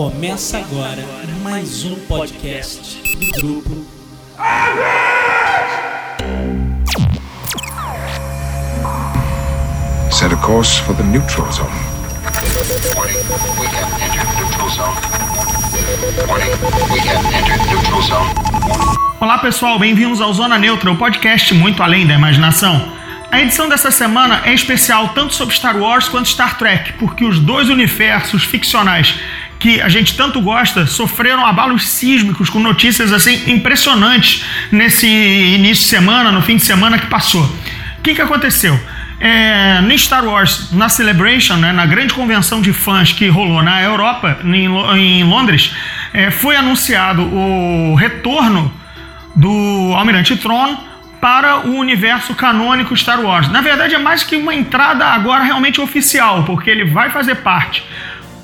Começa agora mais um podcast do grupo. Set a course for the neutral zone. Warning, we have entered neutral zone. Warning, we have entered neutral zone. Olá pessoal, bem-vindos ao Zona Neutra, o podcast muito além da imaginação. A edição dessa semana é especial tanto sobre Star Wars quanto Star Trek, porque os dois universos ficcionais que a gente tanto gosta sofreram abalos sísmicos com notícias assim impressionantes nesse início de semana, no fim de semana que passou. O que, que aconteceu? É, no Star Wars, na Celebration, né, na grande convenção de fãs que rolou na Europa, em, em Londres, é, foi anunciado o retorno do Almirante Tron para o universo canônico Star Wars. Na verdade, é mais que uma entrada agora realmente oficial, porque ele vai fazer parte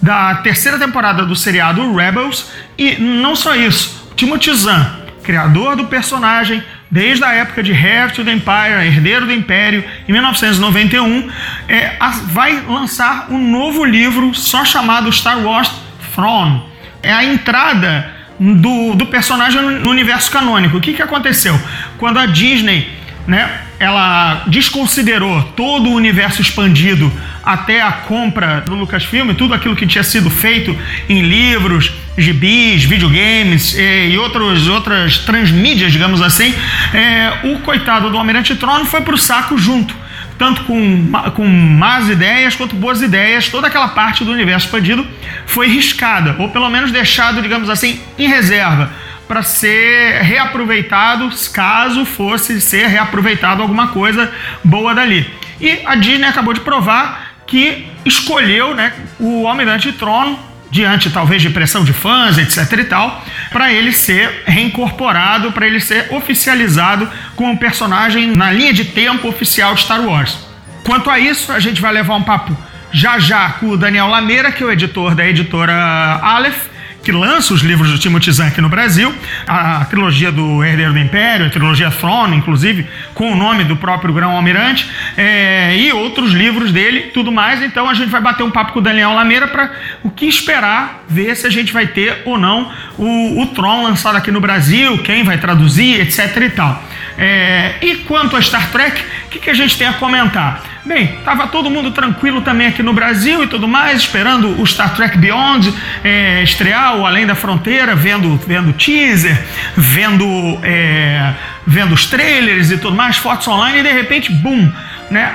da terceira temporada do seriado Rebels e não só isso, Timothy Zahn, criador do personagem desde a época de Heir to the Empire, Herdeiro do Império, em 1991, é, vai lançar um novo livro só chamado Star Wars Throne. É a entrada do, do personagem no universo canônico. O que, que aconteceu? Quando a Disney né, ela desconsiderou todo o universo expandido até a compra do Lucasfilm, tudo aquilo que tinha sido feito em livros, gibis, videogames e, e outros, outras transmídias, digamos assim, é, o coitado do Almirante Trono foi para o saco junto tanto com, com más ideias quanto boas ideias, toda aquela parte do universo expandido foi riscada, ou pelo menos deixado, digamos assim, em reserva, para ser reaproveitado caso fosse ser reaproveitado alguma coisa boa dali. E a Disney acabou de provar que escolheu né, o Almirante Trono diante talvez de pressão de fãs, etc e tal, para ele ser reincorporado, para ele ser oficializado como personagem na linha de tempo oficial de Star Wars. Quanto a isso, a gente vai levar um papo já já com o Daniel Lameira, que é o editor da editora Aleph, que lança os livros do Timothy Zahn aqui no Brasil, a, trilogia do Herdeiro do Império, a trilogia Throne, inclusive, com o nome do próprio Grão-Almirante, é, e outros livros dele, tudo mais. Então a gente vai bater um papo com o Daniel Lameira para o que esperar, ver se a gente vai ter ou não o, o Tron lançado aqui no Brasil, quem vai traduzir, etc e tal. É, e quanto a Star Trek, o que, que a gente tem a comentar? Bem, estava todo mundo tranquilo também aqui no Brasil e tudo mais, esperando o Star Trek Beyond é, estrear, o Além da Fronteira, vendo, vendo teaser, vendo, é, vendo os trailers e tudo mais, fotos online, e de repente, boom, né,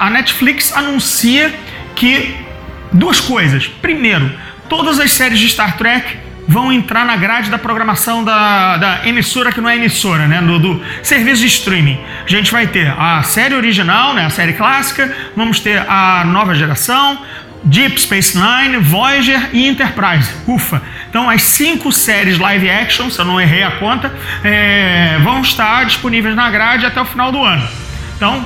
a Netflix anuncia que duas coisas. Primeiro, todas as séries de Star Trek vão entrar na grade da programação da, da emissora que não é emissora, né? Do, do, serviço de streaming. A gente vai ter a série original, né? A série clássica, vamos ter a nova geração, Deep Space Nine, Voyager e Enterprise. Ufa! Então, as cinco séries live action, se eu não errei a conta, é, vão estar disponíveis na grade até o final do ano. Então,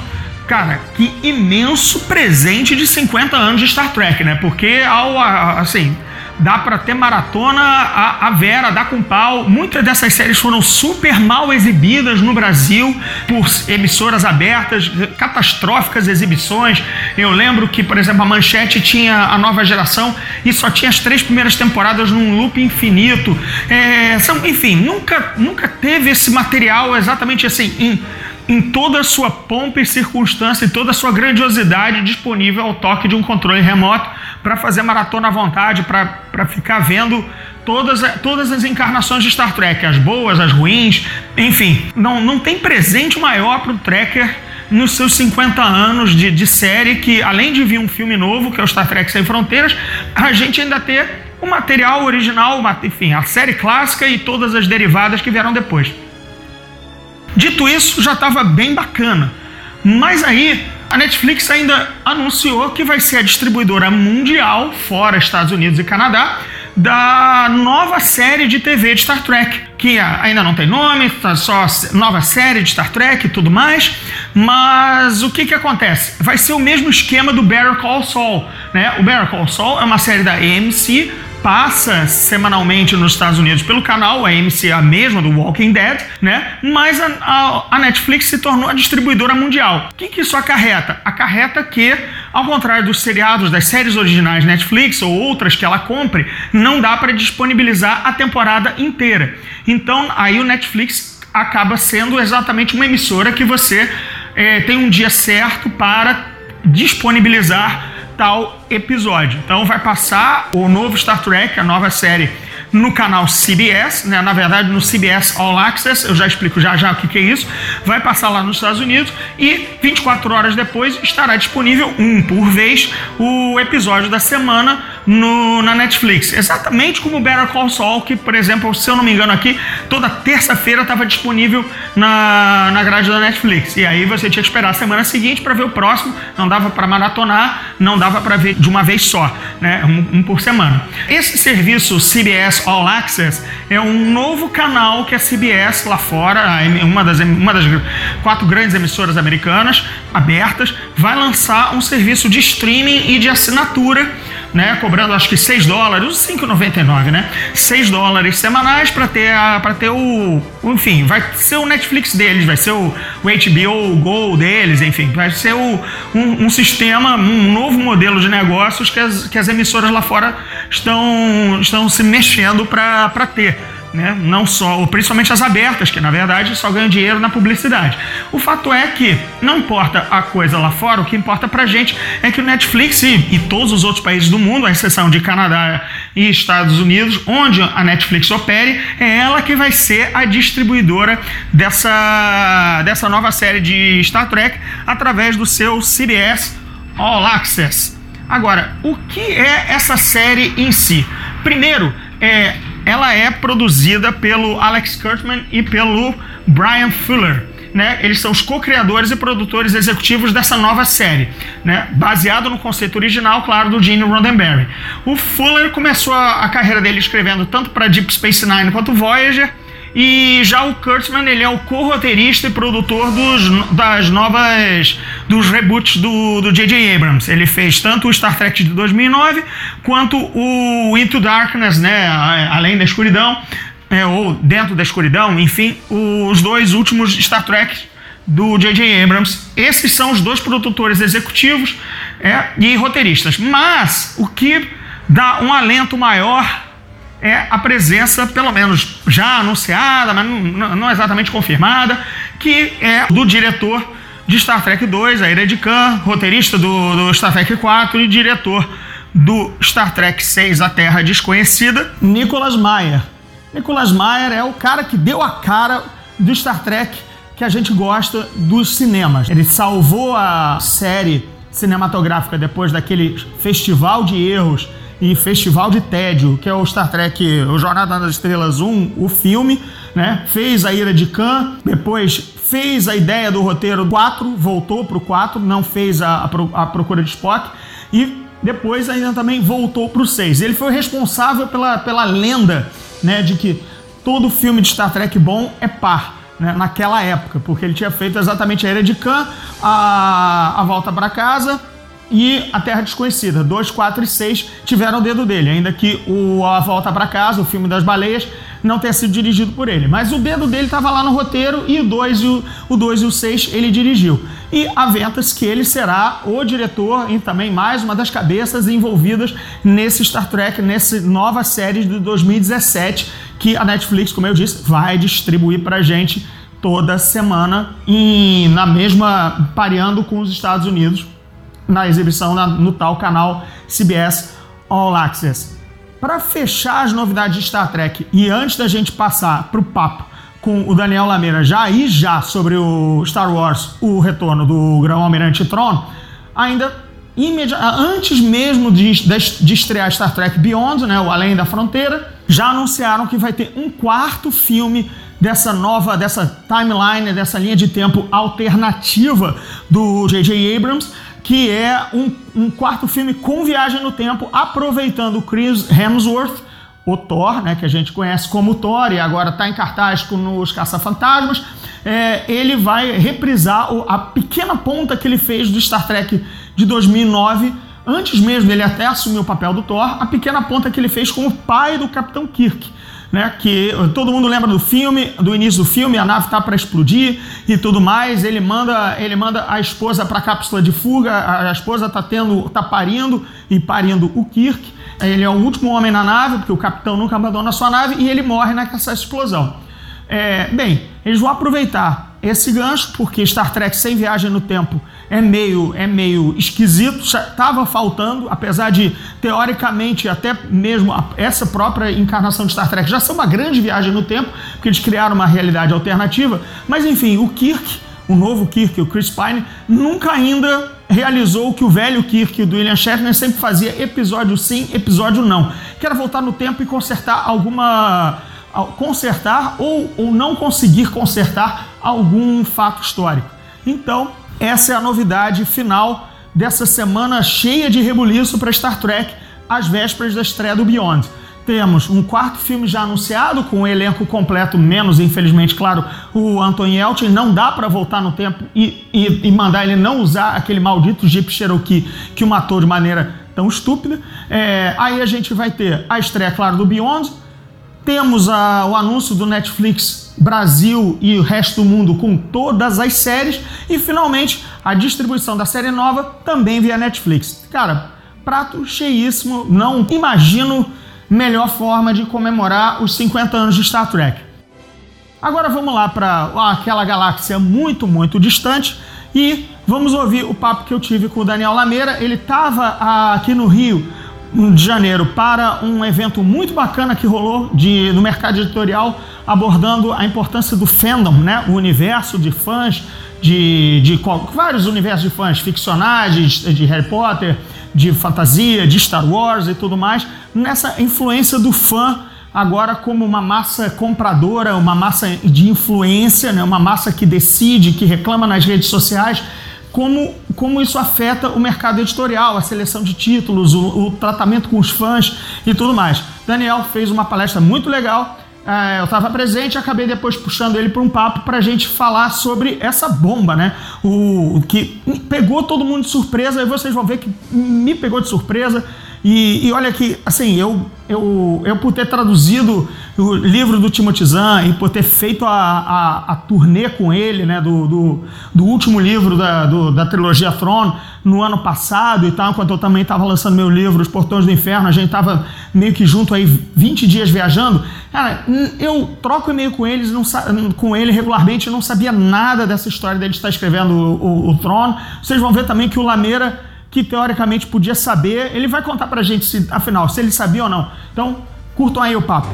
cara, que imenso presente de 50 anos de Star Trek, né? Porque, ao, assim, dá para ter maratona a, a, Vera, dá com pau. Muitas dessas séries foram super mal exibidas no Brasil por emissoras abertas, catastróficas exibições. Eu lembro que, por exemplo, a Manchete tinha a nova geração e só tinha as três primeiras temporadas num loop infinito. É, são, enfim, nunca, nunca teve esse material exatamente assim. Em, em toda a sua pompa e circunstância e toda a sua grandiosidade disponível ao toque de um controle remoto para fazer maratona à vontade, para ficar vendo todas, todas as encarnações de Star Trek, as boas, as ruins, enfim. Não, não tem presente maior para o Trekker nos seus 50 anos de, de série que, além de vir um filme novo, que é o Star Trek Sem Fronteiras, a gente ainda ter o material original, enfim, a série clássica e todas as derivadas que vieram depois. Dito isso, já estava bem bacana. Mas aí a Netflix ainda anunciou que vai ser a distribuidora mundial, fora Estados Unidos e Canadá, da nova série de TV de Star Trek, que ainda não tem nome, tá só nova série de Star Trek e tudo mais. Mas o que que acontece? Vai ser o mesmo esquema do Better Call Saul, né? O Better Call Saul é uma série da AMC passa semanalmente nos Estados Unidos pelo canal, a AMC a mesma do Walking Dead, né? Mas a, a, a Netflix se tornou a distribuidora mundial. O que, que isso acarreta? Acarreta que, ao contrário dos seriados, das séries originais Netflix ou outras que ela compre, não dá para disponibilizar a temporada inteira. Então, aí o Netflix acaba sendo exatamente uma emissora que você é, tem um dia certo para disponibilizar tal episódio. Então vai passar o novo Star Trek, a nova série no canal CBS, né? na verdade no CBS All Access, eu já explico já já o que, que, é isso, vai passar lá nos Estados Unidos e 24 horas depois estará disponível um por vez o episódio da semana no, na Netflix. Exatamente como o Better Call Saul, que por exemplo, se eu não me engano aqui, toda terça-feira estava disponível na, na grade da Netflix. E aí você tinha que esperar a semana seguinte para ver o próximo, não dava para maratonar, não dava para ver de uma vez só, né? Um, um por semana. Esse serviço CBS All Access é um novo canal que a CBS lá fora, uma das, uma das quatro grandes emissoras americanas abertas, vai lançar um serviço de streaming e de assinatura né, cobrando acho que 6 dólares, 5,99, né? 6 dólares semanais para ter para ter o, enfim, vai ser o Netflix deles, vai ser o, o HBO Go deles, enfim, vai ser o, um, um, sistema, um novo modelo de negócios que as, que as emissoras lá fora estão, estão se mexendo para ter né? não só, principalmente as abertas, que na verdade só ganham dinheiro na publicidade. O fato é que não importa a coisa lá fora, o que importa pra gente é que o Netflix e, e todos os outros países do mundo, à exceção de Canadá e Estados Unidos, onde a Netflix opere, é ela que vai ser a distribuidora dessa, dessa nova série de Star Trek através do seu CBS All Access. Agora, o que é essa série em si? Primeiro, é, ela é produzida pelo Alex Kurtzman e pelo Brian Fuller. Né? Eles são os co-criadores e produtores executivos dessa nova série, né? baseado no conceito original, claro, do Gene Roddenberry. O Fuller começou a, a carreira dele escrevendo tanto para Deep Space Nine quanto Voyager, e já o Kurtzman, ele é o co-roteirista e produtor dos, das novas. dos reboots do J.J. Abrams. Ele fez tanto o Star Trek de 2009 quanto o Into Darkness, né? Além da escuridão, é, ou Dentro da escuridão, enfim, os dois últimos Star Trek do J.J. Abrams. Esses são os dois produtores executivos é, e roteiristas. Mas o que dá um alento maior é a presença, pelo menos já anunciada, mas não, exatamente confirmada, que é do diretor de Star Trek 2, a Ira Khan, roteirista do, do Star Trek 4 e diretor do Star Trek 6, A Terra Desconhecida, Nicholas Meyer. Nicholas Meyer é o cara que deu a cara do Star Trek que a gente gosta dos cinemas. Ele salvou a série cinematográfica depois daquele festival de erros e Festival de Tédio, que é o Star Trek, o Jornada das Estrelas 1, o filme, né? Fez a Ira de Khan, depois fez a ideia do roteiro 4, voltou pro 4, não fez a, a, a Procura de Spock e depois ainda também voltou pro 6. Ele foi responsável pela, pela lenda, né, de que todo filme de Star Trek bom é par. Né, naquela época, porque ele tinha feito exatamente a Era de Khan, a, a Volta para Casa, e A Terra Desconhecida. 2, 4 e 6 tiveram o dedo dele, ainda que o A Volta para Casa, o filme das baleias, não tenha sido dirigido por ele. Mas o dedo dele estava lá no roteiro e o 2 e o, 2 e o 6 ele dirigiu. E aventa-se que ele será o diretor e também mais uma das cabeças envolvidas nesse Star Trek, nessa nova série de 2017 que a Netflix, como eu disse, vai distribuir pra gente toda semana e na mesma pareando com os Estados Unidos na exibição na, no tal canal CBS All Access. Para fechar as novidades de Star Trek e antes da gente passar para o papo com o Daniel Lameira já e já sobre o Star Wars, o retorno do Grão-Almirante Tron, ainda antes mesmo de, de, de, estrear Star Trek Beyond, né, o Além da Fronteira, já anunciaram que vai ter um quarto filme dessa nova, dessa timeline, dessa linha de tempo alternativa do J.J. Abrams, que é um, um quarto filme com viagem no tempo, aproveitando Chris Hemsworth, o Thor, né, que a gente conhece como Thor e agora está em cartaz com nos Caça-Fantasmas. É, ele vai reprisar o, a pequena ponta que ele fez do Star Trek de 2009 antes mesmo dele até assumir o papel do Thor, a pequena ponta que ele fez com o pai do Capitão Kirk. Né, que todo mundo lembra do filme, do início do filme, a nave tá para explodir e tudo mais. Ele manda, ele manda a esposa para a cápsula de fuga. A, a esposa tá tendo, tá parindo e parindo o Kirk. Ele é o último homem na nave, porque o capitão nunca abandona a sua nave e ele morre nessa explosão. É, bem, eles vão aproveitar esse gancho, porque Star Trek sem viagem no tempo é meio, é meio esquisito, estava faltando, apesar de, teoricamente, até mesmo essa própria encarnação de Star Trek já ser uma grande viagem no tempo, porque eles criaram uma realidade alternativa, mas enfim, o Kirk, o novo Kirk, o Chris Pine, nunca ainda realizou o que o velho Kirk do William Shatner sempre fazia, episódio sim, episódio não, que era voltar no tempo e consertar alguma consertar ou, ou não conseguir consertar algum fato histórico. Então, essa é a novidade final dessa semana cheia de rebuliço para Star Trek, às vésperas da estreia do Beyond. Temos um quarto filme já anunciado, com o um elenco completo, menos, infelizmente, claro, o Anthony Elton. Não dá para voltar no tempo e, e, e, mandar ele não usar aquele maldito Jeep Cherokee que o matou de maneira tão estúpida. É, aí a gente vai ter a estreia, claro, do Beyond, temos a, o anúncio do Netflix Brasil e o resto do mundo com todas as séries. E finalmente a distribuição da série nova também via Netflix. Cara, prato cheíssimo. Não imagino melhor forma de comemorar os 50 anos de Star Trek. Agora vamos lá para aquela galáxia muito, muito distante e vamos ouvir o papo que eu tive com o Daniel Lameira. Ele estava aqui no Rio de Janeiro para um evento muito bacana que rolou de, no mercado editorial abordando a importância do fandom, né? o universo de fãs de, de vários universos de fãs ficcionais, de, de Harry Potter, de fantasia, de Star Wars e tudo mais, nessa influência do fã agora como uma massa compradora, uma massa de influência, né? uma massa que decide, que reclama nas redes sociais como, como isso afeta o mercado editorial, a seleção de títulos, o, o tratamento com os fãs e tudo mais. Daniel fez uma palestra muito legal. É, eu estava presente e acabei depois puxando ele para um papo para a gente falar sobre essa bomba, né? O, o, que pegou todo mundo de surpresa e vocês vão ver que me pegou de surpresa. E, e olha que, assim, eu, eu, eu por ter traduzido o livro do Timothy Zahn e por ter feito a, a, a turnê com ele, né, do, do, do último livro da, do, da trilogia Throne, no ano passado e tal, enquanto eu também estava lançando meu livro, Os Portões do Inferno, a gente estava meio que junto aí 20 dias viajando. Cara, eu troco e-mail com eles, não, com ele regularmente, eu não sabia nada dessa história dele estar escrevendo o, o, o Throne. Vocês vão ver também que o Lameira que teoricamente podia saber, ele vai contar pra gente se, afinal, se ele sabia ou não. Então, curtam aí o papo.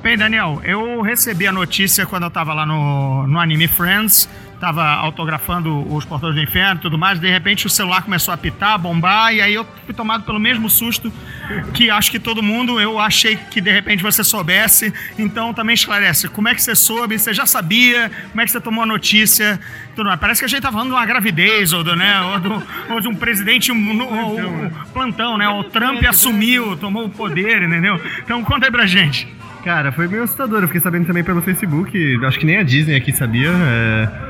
Bem, Daniel, eu recebi a notícia quando eu estava lá no, no Anime Friends tava autografando os Portões do Inferno e tudo mais, de repente o celular começou a pitar, a bombar, e aí eu fui tomado pelo mesmo susto que acho que todo mundo, eu achei que de repente você soubesse, então também esclarece, como é que você soube, você já sabia, como é que você tomou a notícia, tudo mais. Parece que a gente tá falando de uma gravidez, ou, do, né, ou, do, ou de um presidente, um, um, um plantão, né, o Trump assumiu, tomou o poder, entendeu? Então conta aí pra gente. Cara, foi meio assustador. Eu fiquei sabendo também pelo Facebook. Acho que nem a Disney aqui sabia. É,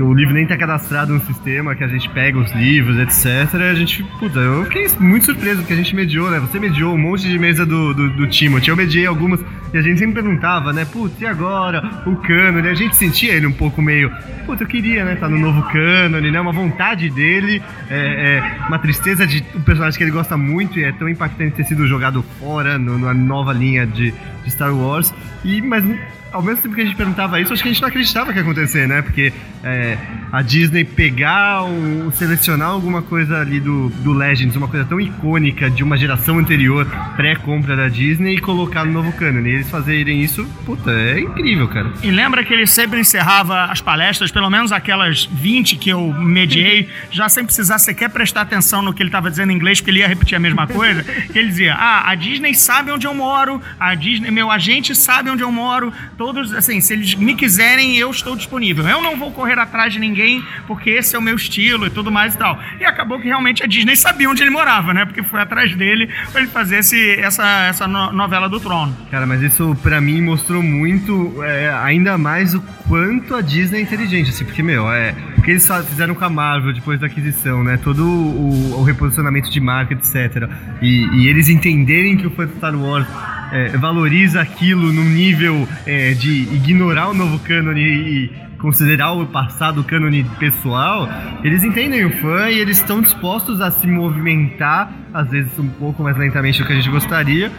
o livro nem tá cadastrado no sistema, que a gente pega os livros, etc. A gente, puta, eu fiquei muito surpreso, porque a gente mediou, né? Você mediou um monte de mesa do, do, do Timothy. Eu mediei algumas e a gente sempre perguntava, né? Putz, e agora? O cânone? A gente sentia ele um pouco meio. Putz, eu queria, né? Tá no novo cânone, né? Uma vontade dele, é, é, uma tristeza de um personagem que ele gosta muito e é tão impactante ter sido jogado fora no, na nova linha de, de Star Wars. E, mas ao mesmo tempo que a gente perguntava isso, acho que a gente não acreditava que ia acontecer, né? Porque é, a Disney pegar, ou selecionar alguma coisa ali do, do Legends, uma coisa tão icônica de uma geração anterior, pré-compra da Disney, e colocar no novo canon. E eles fazerem isso, puta, é incrível, cara. E lembra que ele sempre encerrava as palestras, pelo menos aquelas 20 que eu mediei, já sem precisar sequer prestar atenção no que ele estava dizendo em inglês, porque ele ia repetir a mesma coisa, que ele dizia, ah, a Disney sabe onde eu moro, a Disney, meu agente sabe onde eu moro, todos, assim, se eles me quiserem, eu estou disponível. Eu não vou correr atrás de ninguém, porque esse é o meu estilo e tudo mais e tal. E acabou que realmente a Disney sabia onde ele morava, né? Porque foi atrás dele para ele fazer esse, essa, essa no- novela do trono. Cara, mas isso pra mim mostrou muito, é, ainda mais o quanto a Disney é inteligente, assim, porque, meu, é. O que eles fizeram com a Marvel depois da aquisição, né? Todo o, o reposicionamento de marca, etc. E, e eles entenderem que o fã Star Wars é, valoriza aquilo num nível é, de ignorar o novo cânone e considerar o passado cânone pessoal, eles entendem o fã e eles estão dispostos a se movimentar, às vezes um pouco mais lentamente do que a gente gostaria,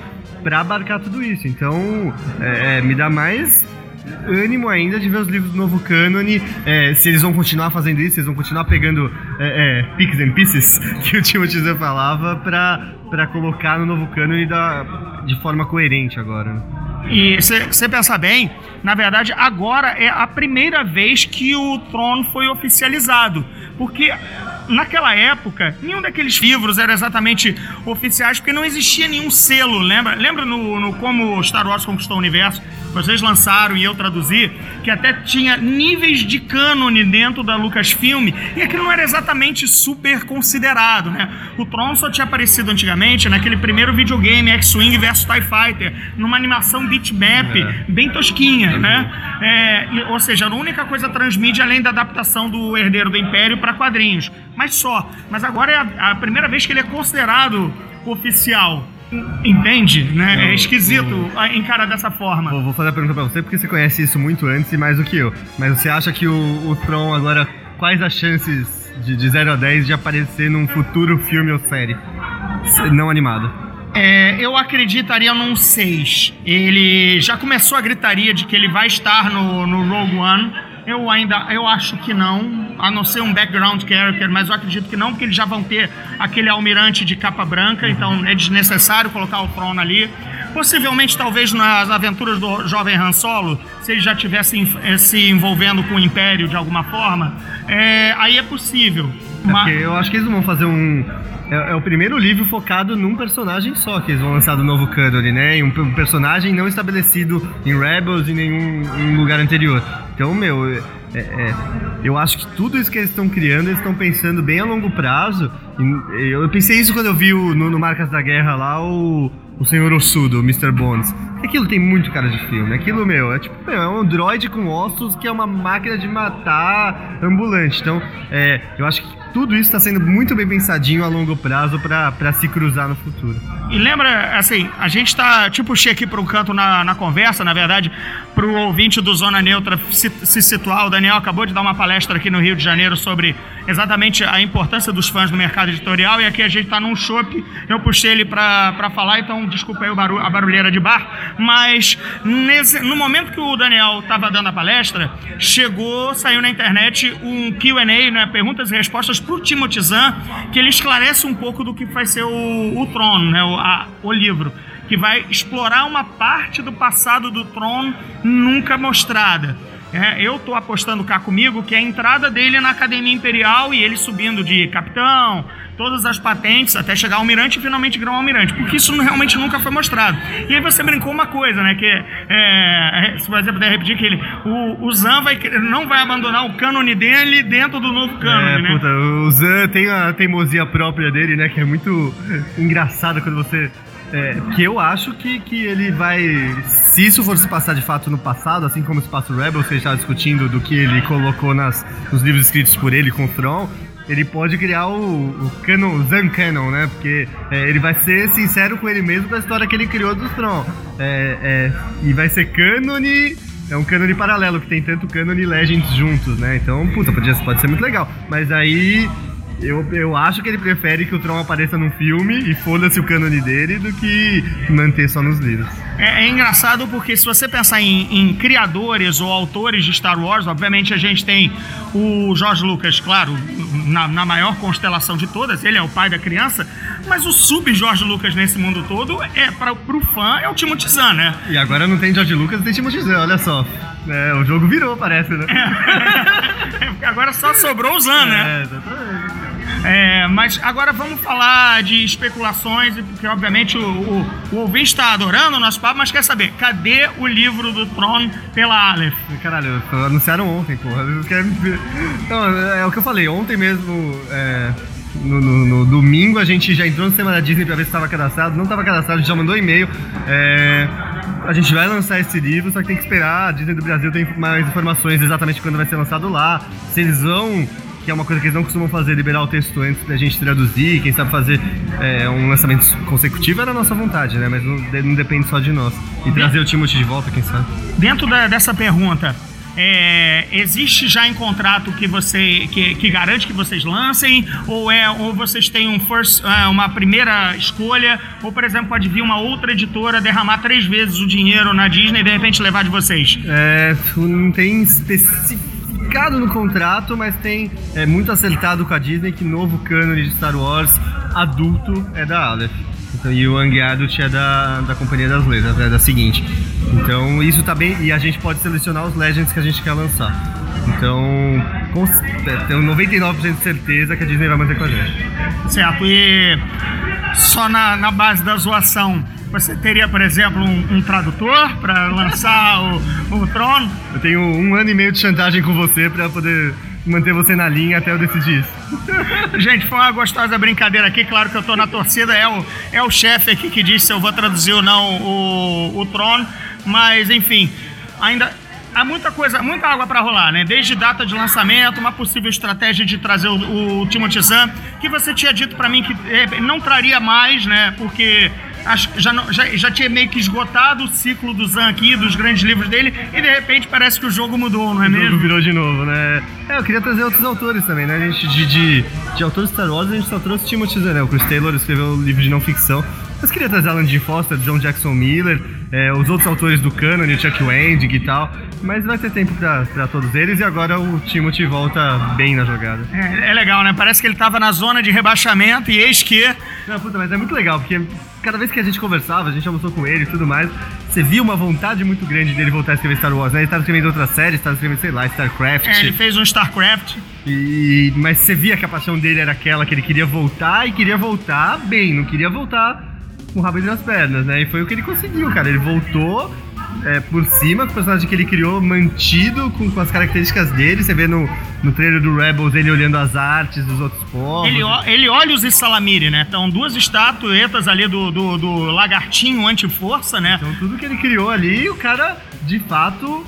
para abarcar tudo isso. Então, é, é, me dá mais ânimo ainda de ver os livros do novo cânone, é, se eles vão continuar fazendo isso, se eles vão continuar pegando é, é, picks and pieces, que o Timothy Zahn falava, pra, pra colocar no novo cânone da, de forma coerente agora. E se você pensar bem, na verdade, agora é a primeira vez que o trono foi oficializado. Porque naquela época, nenhum daqueles livros era exatamente oficiais, porque não existia nenhum selo, lembra? Lembra no, no Como Star Wars Conquistou o Universo? Vocês lançaram e eu traduzi, que até tinha níveis de cânone dentro da Lucasfilm, e aquilo não era exatamente super considerado, né? O Tron só tinha aparecido antigamente naquele primeiro videogame X-Wing vs TIE Fighter, numa animação bitmap bem tosquinha, né? É, ou seja, era a única coisa transmídia além da adaptação do Herdeiro do Império para quadrinhos. Mas só. Mas agora é a, a primeira vez que ele é considerado oficial. Entende? Né? É esquisito a- encarar dessa forma. Vou, vou fazer a pergunta pra você, porque você conhece isso muito antes e mais do que eu. Mas você acha que o, o Tron agora, quais as chances de, de 0 a 10 de aparecer num futuro filme ou série? Não animado. É, eu acreditaria num 6. Ele já começou a gritaria de que ele vai estar no, no Rogue One. Eu ainda eu acho que não, a não ser um background character, mas eu acredito que não, porque eles já vão ter aquele almirante de capa branca, então é desnecessário colocar o Tron ali. Possivelmente, talvez nas aventuras do jovem Han Solo, se ele já tivesse enf- eh, se envolvendo com o Império de alguma forma, é, aí é possível. É Mas- porque eu acho que eles vão fazer um. É, é o primeiro livro focado num personagem só que eles vão lançar do novo cânone, né? E um, um personagem não estabelecido em Rebels e nenhum em lugar anterior. Então, meu, é- é- eu acho que tudo isso que eles estão criando, eles estão pensando bem a longo prazo. Eu pensei isso quando eu vi o- no, no Marcas da Guerra lá o, o Senhor Ossudo, o Mr. Bones. Aquilo tem muito cara de filme. Aquilo, meu, é tipo, meu, é um droid com ossos que é uma máquina de matar ambulante. Então, é, eu acho que tudo isso está sendo muito bem pensadinho a longo prazo pra pra se cruzar no futuro. E lembra, assim, a gente tá, tipo, puxei aqui para um canto na, na conversa, na verdade, pro ouvinte do Zona Neutra se, se situar. O Daniel acabou de dar uma palestra aqui no Rio de Janeiro sobre exatamente a importância dos fãs no mercado editorial. E aqui a gente tá num shopping, eu puxei ele para falar, então desculpa aí o barulho, a barulheira de bar. Mas nesse, no momento que o Daniel tava dando a palestra, chegou, saiu na internet um QA, né? Perguntas e respostas pro Timothy Zahn, que ele esclarece um pouco do que vai ser o, o Trono, né? O, a- o livro. Que vai explorar uma parte do passado do Tron nunca mostrada. É, eu tô apostando cá comigo que é a entrada dele na Academia Imperial e ele subindo de capitão, todas as patentes, até chegar ao almirante e finalmente um almirante. Porque isso realmente nunca foi mostrado. E aí você brincou uma coisa, né? Que é, se você puder repetir, que ele, o, o Zan vai, não vai abandonar o cânone dele dentro do novo cânone, é, né? puta, o Zan tem a teimosia própria dele, né? Que é muito engraçado quando você. É, que eu acho que, que ele vai. Se isso for se passar de fato no passado, assim como se passa o que a gente estava discutindo do que ele colocou nas, nos livros escritos por ele com o Tron, ele pode criar o, o canon, Zan Canon, né? Porque é, ele vai ser sincero com ele mesmo com a história que ele criou do Tron. É, é, e vai ser cânone. É um cânone paralelo, que tem tanto cânone e Legends juntos, né? Então, puta, pode, pode ser muito legal. Mas aí. Eu, eu acho que ele prefere que o Tron apareça num filme e foda-se o cânone dele do que manter só nos livros. É, é engraçado porque se você pensar em, em criadores ou autores de Star Wars, obviamente a gente tem o George Lucas, claro, na, na maior constelação de todas, ele é o pai da criança, mas o sub-George Lucas nesse mundo todo, é para pro fã, é o Timothy Zahn, né? E agora não tem George Lucas, tem Timothy Zahn, olha só. É, o jogo virou, parece, né? É, porque agora só sobrou o Zahn, né? É, exatamente. É, mas agora vamos falar de especulações, porque obviamente o, o, o ouvinte está adorando o nosso papo, mas quer saber, cadê o livro do Tron pela Aleph? Caralho, anunciaram ontem, porra. Não, é o que eu falei, ontem mesmo. É, no, no- no domingo a gente já entrou no sistema da Disney pra ver se estava cadastrado. Não estava cadastrado, a gente já mandou e-mail. É, a gente vai lançar esse livro, só que tem que esperar. A Disney do Brasil tem mais informações exatamente quando vai ser lançado lá. Se eles vão. Que é uma coisa que eles não costumam fazer, liberar o texto antes da gente traduzir, quem sabe fazer é, um lançamento consecutivo era a nossa vontade, né? Mas não, não depende só de nós. E trazer o Timothy de volta, quem sabe. Dentro da- dessa pergunta, é, existe já em contrato que você que, que garante que vocês lancem ou é ou vocês têm um first, é, uma primeira escolha ou por exemplo pode vir uma outra editora derramar três vezes o dinheiro na Disney e de repente levar de vocês? É, não tem especificado no contrato, mas tem é, muito acertado com a Disney que novo cânone de Star Wars adulto é da Aleph. Então, e o Young Adult é da, da Companhia das Letras, é da seguinte. Então isso tá bem. E a gente pode selecionar os Legends que a gente quer lançar. Então, com, é, tenho 99% de certeza que a Disney vai manter com a gente. Certo, e só na, na base da zoação, você teria, por exemplo, um, um tradutor para lançar o, o Tron? Eu tenho um ano e meio de chantagem com você pra poder manter você na linha até eu decidir isso. Gente, foi uma gostosa brincadeira aqui. Claro que eu tô na torcida. É o, é o chefe aqui que diz se eu vou traduzir ou não o, o Tron. Mas, enfim, ainda. Há muita coisa, muita água para rolar, né? Desde data de lançamento, uma possível estratégia de trazer o, o Timothy Zahn, que você tinha dito para mim que eh, não traria mais, né? Porque acho que já, não- já, já tinha meio que esgotado o ciclo do Zahn aqui, dos grandes livros dele, e de repente parece que o jogo mudou, não é O jogo mesmo? virou de novo, né? É, eu queria trazer outros autores também, né? A gente, de, de, de autores Star Wars, a gente só trouxe Timothy Zahn, né? O Chris Taylor escreveu um livro de não ficção. Mas queria trazer Alan G. Foster, John Jackson Miller, é, os outros autores do canon, o Chuck Wendig e tal. Mas vai ter tempo pra, pra todos eles e agora o Timothy volta bem na jogada. É, é legal, né? Parece que ele tava na zona de rebaixamento e eis que. Não, puta, mas é muito legal, porque cada vez que a gente conversava, a gente almoçou com ele e tudo mais, você via uma vontade muito grande dele voltar a escrever Star Wars, né? Ele estava escrevendo outras séries, estava escrevendo, sei lá, StarCraft. É, ele fez um StarCraft. E, mas você via que a paixão dele era aquela que ele queria voltar e queria voltar bem, não queria voltar com o rabo entre as pernas, né? E foi o que ele conseguiu, cara. Ele voltou é, por cima com o personagem que ele criou, mantido com, com as características dele. Você vê no, no trailer do Rebels ele olhando as artes dos outros povos. Ele, ele olha os Salamiri, né? Então, duas estatuetas ali do, do, do lagartinho anti-força, né? Então tudo que ele criou ali, o cara, de fato,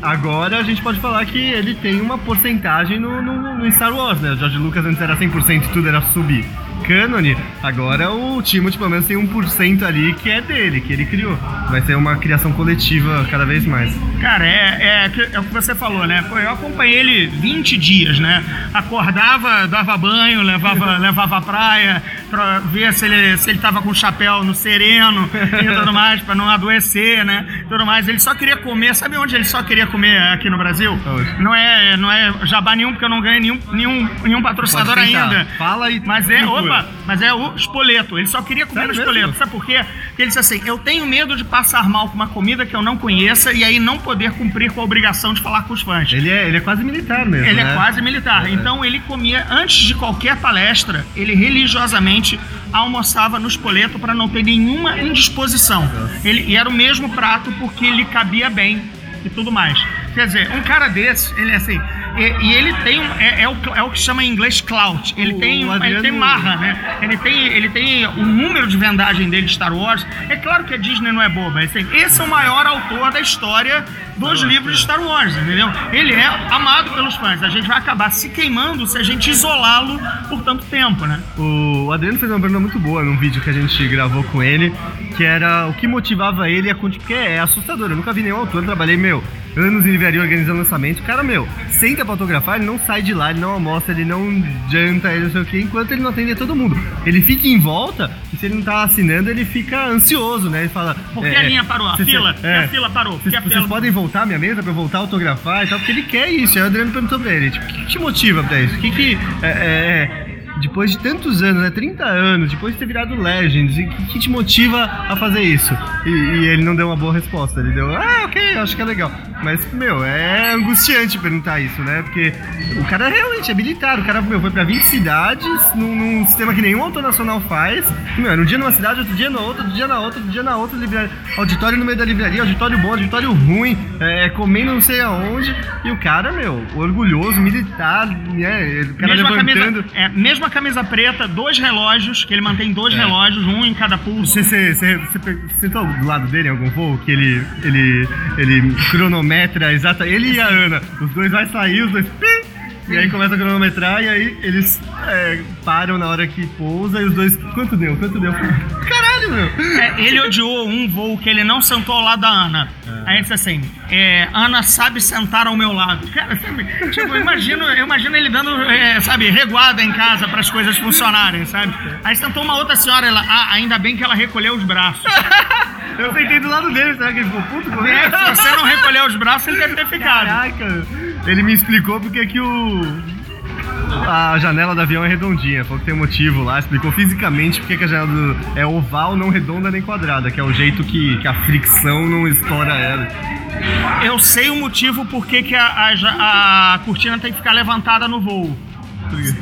agora a gente pode falar que ele tem uma porcentagem no, no, no Star Wars, né? O George Lucas antes era 100% e tudo era sub cânone, agora o Timothy pelo menos tem 1% ali que é dele, que ele criou. Vai ser uma criação coletiva cada vez mais. Cara, é, é, que- é o que você falou, né? Eu acompanhei ele 20 dias, né? Acordava, dava banho, levava, levava à praia pra ver se ele, se ele tava com o chapéu no sereno e tudo mais, pra não adoecer, né? Tudo mais. Ele só queria comer. Sabe onde ele só queria comer aqui no Brasil? Não é, não é jabá nenhum, porque eu não ganhei nenhum, nenhum, nenhum patrocinador ainda. Fala e Mas é, opa, mas é o espoleto. Ele só queria comer Sério no espoleto. Sabe por quê? Porque ele disse assim: eu tenho medo de passar mal com uma comida que eu não conheça e aí não poder cumprir com a obrigação de falar com os fãs. Ele é, ele é quase militar mesmo. Ele né? é quase militar. Então ele comia, antes de qualquer palestra, ele religiosamente almoçava no espoleto para não ter nenhuma indisposição. Ele, e era o mesmo prato porque ele cabia bem e tudo mais. Quer dizer, um cara desse, ele é assim. E, e ele tem um, é, é o, é o que chama em inglês clout. Ele O tem, ele tem marra, né? Ele tem, ele tem o número de vendagem dele de Star Wars. É claro que a Disney não é boba. Assim, esse é o maior autor da história dos livros de Star Wars, entendeu? Ele é amado pelos fãs. A gente vai acabar se queimando se a gente isolá-lo por tanto tempo, né? O Adriano fez uma pergunta muito boa num vídeo que a gente gravou com ele, que era o que motivava ele a continuar. Porque é assustador, eu nunca vi nenhum autor, trabalhei, meu, anos em livraria organizando lançamento. O cara, meu, senta pra autografar, ele não sai de lá, ele não almoça, ele não janta, ele não sei o que, enquanto ele não atende todo mundo. Ele fica em volta, e se ele não tá assinando, ele fica ansioso, né? Ele fala. Porque é, a linha parou, a cê- fila, é, a fila parou. Porque Vocês, a vocês fila... podem voltar à minha mesa pra eu voltar a autografar e tal, porque ele quer isso. Aí o Adriano perguntou pra ele, tipo, o que, que te motiva pra isso? O que que. é, é, é, depois de tantos anos, né? 30 anos, depois de ter virado Legends, o que, que te motiva a fazer isso? E, e ele não deu uma boa resposta. Ele deu, ah, ok, acho que é legal. Mas, meu, é angustiante perguntar isso, né? Porque o cara realmente é militar, o cara, meu, foi pra 20 cidades num, num sistema que nenhum autonacional faz. Meu, era um dia numa cidade, outro dia na outra, outro dia na outra, outro dia na outra, livraria, auditório no meio da livraria, auditório bom, auditório ruim, é, comendo não sei aonde. E o cara, meu, orgulhoso, militar, né? O cara Mesma levantando. camisa, é, mesma camisa preta, dois relógios, que ele mantém dois É. relógios, um em cada pulso. Você, sentou do lado dele em algum voo que ele, ele, ele cronometra exata. Ele e a Ana, os dois vai sair, os dois. E aí começa a cronometrar e aí eles é, param na hora que pousa e os dois. Quanto deu? Quanto deu? Caralho, meu! É, ele odiou um voo que ele não sentou ao lado da Ana. Aí ele disse assim: é, Ana sabe sentar ao meu lado. Cara, sabe, tipo, eu imagino, eu imagino ele dando, é, sabe, reguada em casa para as coisas funcionarem, sabe? Aí sentou uma outra senhora, ela, ah, ainda bem que ela recolheu os braços. Eu sentei do lado dele, será que ele ficou puto com É, se você não recolheu os braços, ele deve ter ficado. Caraca! Ele me explicou porque que o. A janela do avião é redondinha, falou que tem um motivo lá, explicou fisicamente porque que a janela do- é oval, não redonda nem quadrada, que é o jeito que, que a fricção não estoura ela. Eu sei o motivo por que que a, a a cortina tem que ficar levantada no voo.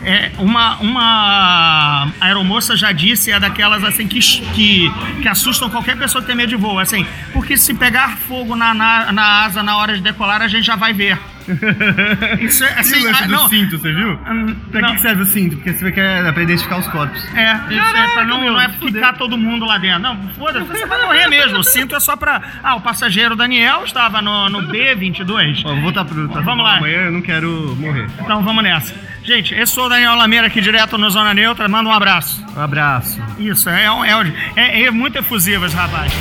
É, uma, uma aeromoça já disse, é daquelas assim que, que, que assustam qualquer pessoa que tem medo de voo. Assim, porque se pegar fogo na, na, na asa na hora de decolar, a gente já vai ver. Isso é e assim. o lance ah, do não, cinto, você viu? Hum, Pra não. que, serve o cinto? Porque você quer é pra identificar os corpos. É, isso é pra Caraca, não, não é ficar todo mundo lá dentro. Não, foda-se, você vai morrer mesmo. O cinto é só pra. Ah, o passageiro Daniel estava no, no B22. Ó, vou voltar pro. Tá Vamos lá. Amanhã eu não quero morrer. Então vamos nessa. Gente, esse sou o Daniel Lameira aqui direto no Zona Neutra. Manda um abraço. Um abraço. Isso, é, um- é, um- é, é muito efusivo esse rapaz.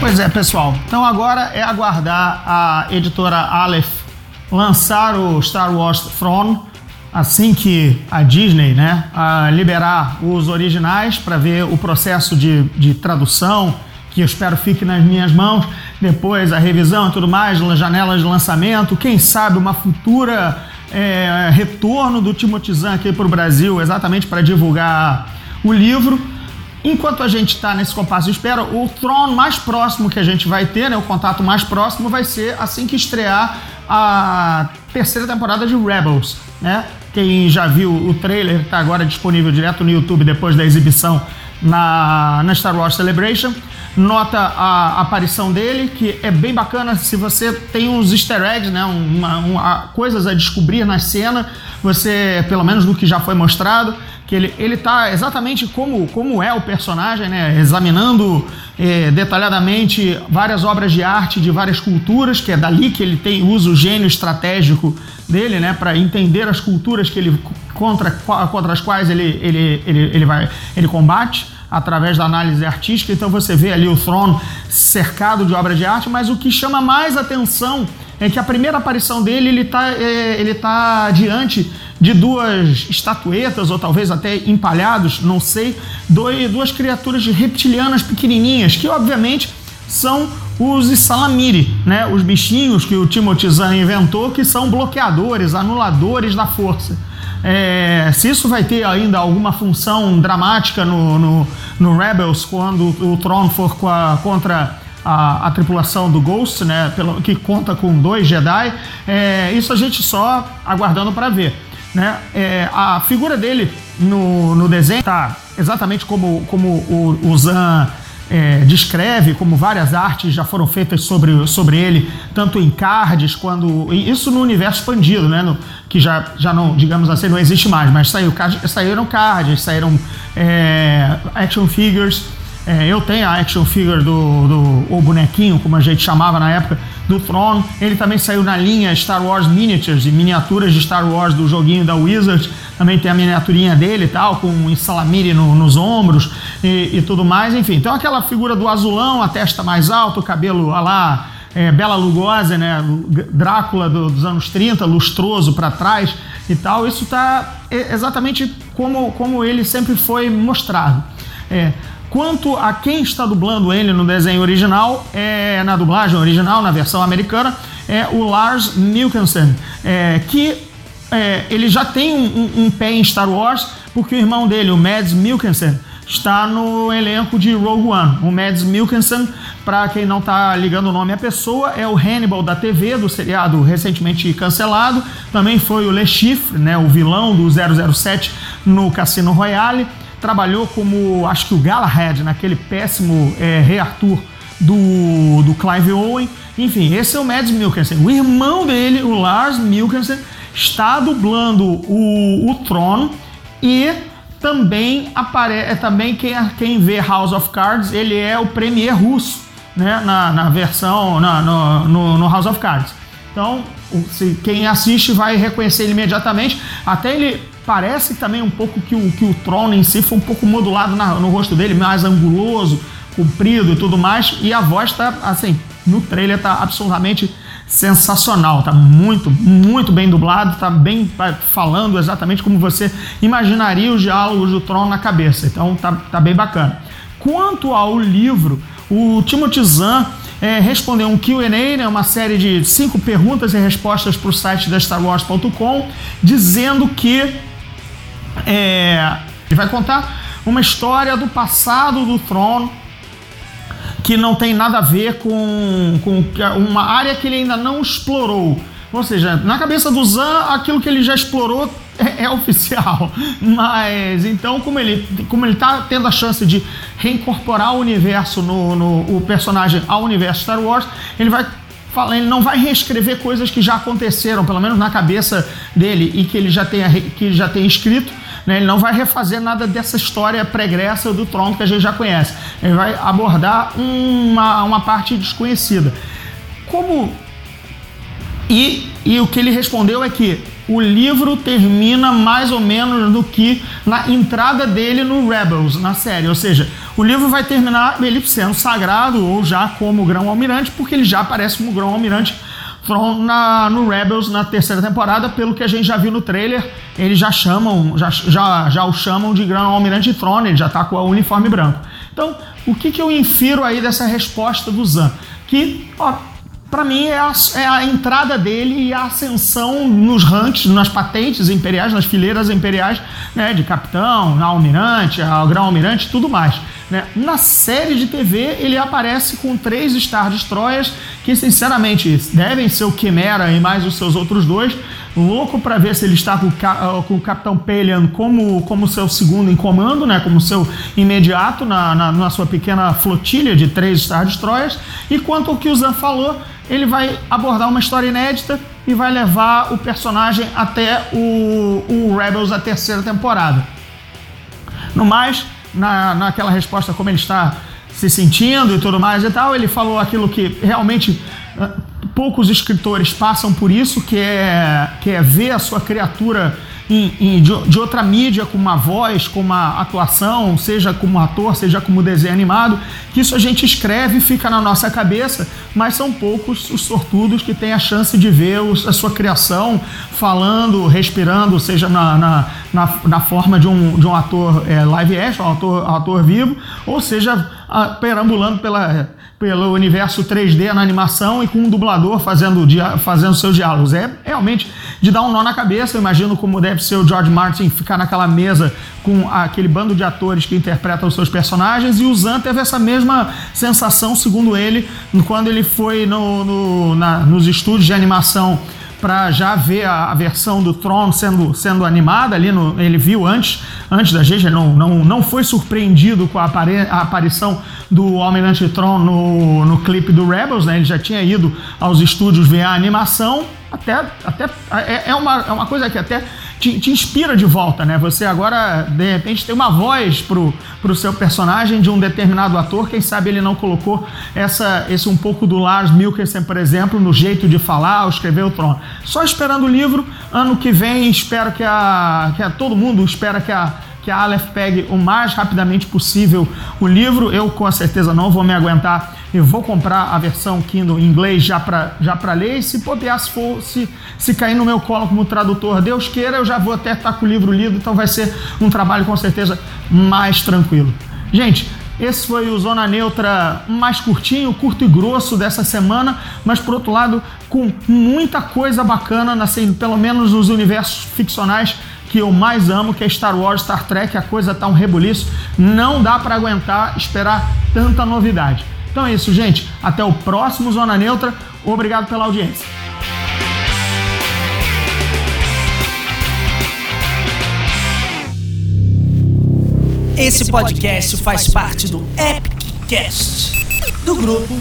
Pois é, pessoal. Então agora é aguardar a editora Aleph lançar o Star Wars Throne assim que a Disney né, a liberar os originais para ver o processo de, de tradução, que eu espero fique nas minhas mãos, depois a revisão e tudo mais, janelas de lançamento, quem sabe uma futura é, retorno do Timothy Zahn aqui para o Brasil, exatamente para divulgar o livro. Enquanto a gente está nesse compasso de espera, o Tron mais próximo que a gente vai ter, né, o contato mais próximo, vai ser assim que estrear a terceira temporada de Rebels, né? Quem já viu o trailer está agora disponível direto no YouTube depois da exibição na, na Star Wars Celebration. Nota a aparição dele, que é bem bacana se você tem uns easter eggs, né? Uma, uma- coisas a descobrir na cena, você, pelo menos do que já foi mostrado, que ele, ele tá exatamente como, como é o personagem, né? Examinando eh, detalhadamente várias obras de arte de várias culturas, que é dali que ele tem usa o gênio estratégico dele, né? Para entender as culturas que ele contra, contra as quais ele, ele, ele, ele vai ele combate através da análise artística. Então você vê ali o Throne cercado de obras de arte, mas o que chama mais atenção é que a primeira aparição dele ele está ele tá diante de duas estatuetas ou talvez até empalhados, não sei, dois, duas criaturas reptilianas pequenininhas que obviamente são os Salamiri, né? Os bichinhos que o Timothy Zahn inventou que são bloqueadores, anuladores da força. É, se isso vai ter ainda alguma função dramática no, no, no Rebels quando o Tron for com a- contra a, a tripulação do Ghost, né, pelo, que conta com dois Jedi, é, isso a gente só aguardando para ver. Né? É, a figura dele no, no desenho tá exatamente como, como o, o Zan é, descreve, como várias artes já foram feitas sobre, sobre ele, tanto em cards quando. Isso no universo expandido, né? no- que já, já não, digamos assim, não existe mais, mas saiu, saíram cards, saíram é, action figures. É, eu tenho a action figure do, do o bonequinho, como a gente chamava na época, do Tron. Ele também saiu na linha Star Wars Miniatures, e miniaturas de Star Wars do joguinho da Wizard. Também tem a miniaturinha dele e tal, com um salamiri no- nos ombros e, e tudo mais. Enfim, então aquela figura do azulão, a testa mais alta, o cabelo a lá, é, Bela Lugosi, né? Drácula do- dos anos 30, lustroso para trás e tal. Isso tá é, exatamente como, como ele sempre foi mostrado. É, Quanto a quem está dublando ele no desenho original, é, na dublagem original, na versão americana, é o Lars Mikkelsen, é, que é, ele já tem um, um- um pé em Star Wars, porque o irmão dele, o Mads Mikkelsen, está no elenco de Rogue One. O Mads Mikkelsen, para quem não está ligando o nome à pessoa, é o Hannibal da TV, do seriado recentemente cancelado. Também foi o Le Chiffre, né, o vilão do 007 no Cassino Royale. Trabalhou como, acho que o Galahad, naquele péssimo é, Rei Arthur do, do Clive Owen. Enfim, esse é o Mads Mikkelsen. O irmão dele, o Lars Mikkelsen, está dublando o, o Tron e também aparece é também quem, quem vê House of Cards ele é o premier russo né na, na versão na, no, no, no, House of Cards. Então se, quem assiste vai reconhecer ele imediatamente. Até ele parece também um pouco que o, que o Tron em si foi um pouco modulado na, no rosto dele mais anguloso comprido e tudo mais e a voz está assim no trailer está absolutamente sensacional, tá muito, muito bem dublado, tá bem falando exatamente como você imaginaria os diálogos do Tron na cabeça. Então tá, tá bem bacana. Quanto ao livro, o Timothy Zahn é, respondeu um Q&A, né, uma série de cinco perguntas e respostas para o site da StarWars.com, dizendo que é, ele vai contar uma história do passado do Tron que não tem nada a ver com, com uma área que ele ainda não explorou. Ou seja, na cabeça do Zan, aquilo que ele já explorou é, é oficial. Mas então, como ele como ele está tendo a chance de reincorporar o universo no, no, o personagem ao universo Star Wars, ele vai ele não vai reescrever coisas que já aconteceram, pelo menos na cabeça dele e que ele já tenha que já tenha escrito né? Ele não vai refazer nada dessa história pregressa do Tron que a gente já conhece. Ele vai abordar uma, uma parte desconhecida. Como. E, e o que ele respondeu é que o livro termina mais ou menos no que na entrada dele no Rebels, na série. Ou seja, o livro vai terminar ele sendo sagrado ou já como grão-almirante, porque ele já aparece como grão-almirante na, no Rebels na terceira temporada, pelo que a gente já viu no trailer, eles já chamam, já, já, já o chamam de Grão Almirante Throne, ele já tá com o uniforme branco. Então, o que, que eu infiro aí dessa resposta do Zan? Que, ó, para mim é a, é a, entrada dele e a ascensão nos ranks, nas patentes imperiais, nas fileiras imperiais, né, de capitão, almirante, grão-almirante, tudo mais. Né? Na série de TV ele aparece com três Star Destroyers que sinceramente devem ser o Quimera e mais os seus outros dois. Louco para ver se ele está com, ah, com o Capitão Pelian como, como seu segundo em comando, né? como seu imediato na, na, na sua pequena flotilha de três Star Destroyers. E quanto ao que o Zan falou, ele vai abordar uma história inédita e vai levar o personagem até o, o Rebels da terceira temporada. No mais, na, naquela resposta como ele está se sentindo e tudo mais e tal, ele falou aquilo que realmente ah, poucos escritores passam por isso, que é, que é ver a sua criatura em, em, de, de, outra mídia, com uma voz, com uma atuação, seja como ator, seja como desenho animado, que isso a gente escreve e fica na nossa cabeça, mas são poucos os sortudos que têm a chance de ver os, a sua criação falando, respirando, seja na, na, na, na forma de um, de um ator é, live action, um ator, um ator vivo, ou seja, a, perambulando pela pelo universo 3D na animação e com um dublador fazendo, fazendo seus diálogos. É realmente de dar um nó na cabeça. Eu imagino como deve ser o George Martin ficar naquela mesa com aquele bando de atores que interpretam os seus personagens. E o Zan teve essa mesma sensação, segundo ele, quando ele foi no, no na, nos estúdios de animação para já ver a, a, versão do Tron sendo, sendo animada ali, no, ele viu antes, antes da gente, não, não, não foi surpreendido com a, apare, a aparição do Almirante Tron no, no clipe do Rebels, né? ele já tinha ido aos estúdios ver a animação, até, até é, é, uma, é uma coisa que até te, te, inspira de volta, né? Você agora, de repente, tem uma voz pro, pro seu personagem de um determinado ator. Quem sabe ele não colocou essa, esse um pouco do Lars Mikkelsen, por exemplo, no jeito de falar ou escrever o Tron. Só esperando o livro. Ano que vem, espero que a, que a todo mundo espera que a que a Aleph pegue o mais rapidamente possível o livro. Eu com certeza não vou me aguentar e vou comprar a versão Kindle em inglês já para já para ler. E se bobear, se, for, se, se cair no meu colo como tradutor, Deus queira, eu já vou até estar com o livro lido, então vai ser um trabalho com certeza mais tranquilo. Gente, esse foi o Zona Neutra mais curtinho, curto e grosso dessa semana, mas por outro lado, com muita coisa bacana, assim, pelo menos nos universos ficcionais que eu mais amo, que é Star Wars, Star Trek, a coisa tá um rebuliço, não dá para aguentar esperar tanta novidade. Então é isso, gente. Até o próximo Zona Neutra. Obrigado pela audiência. Esse podcast faz parte do Epic Cast do grupo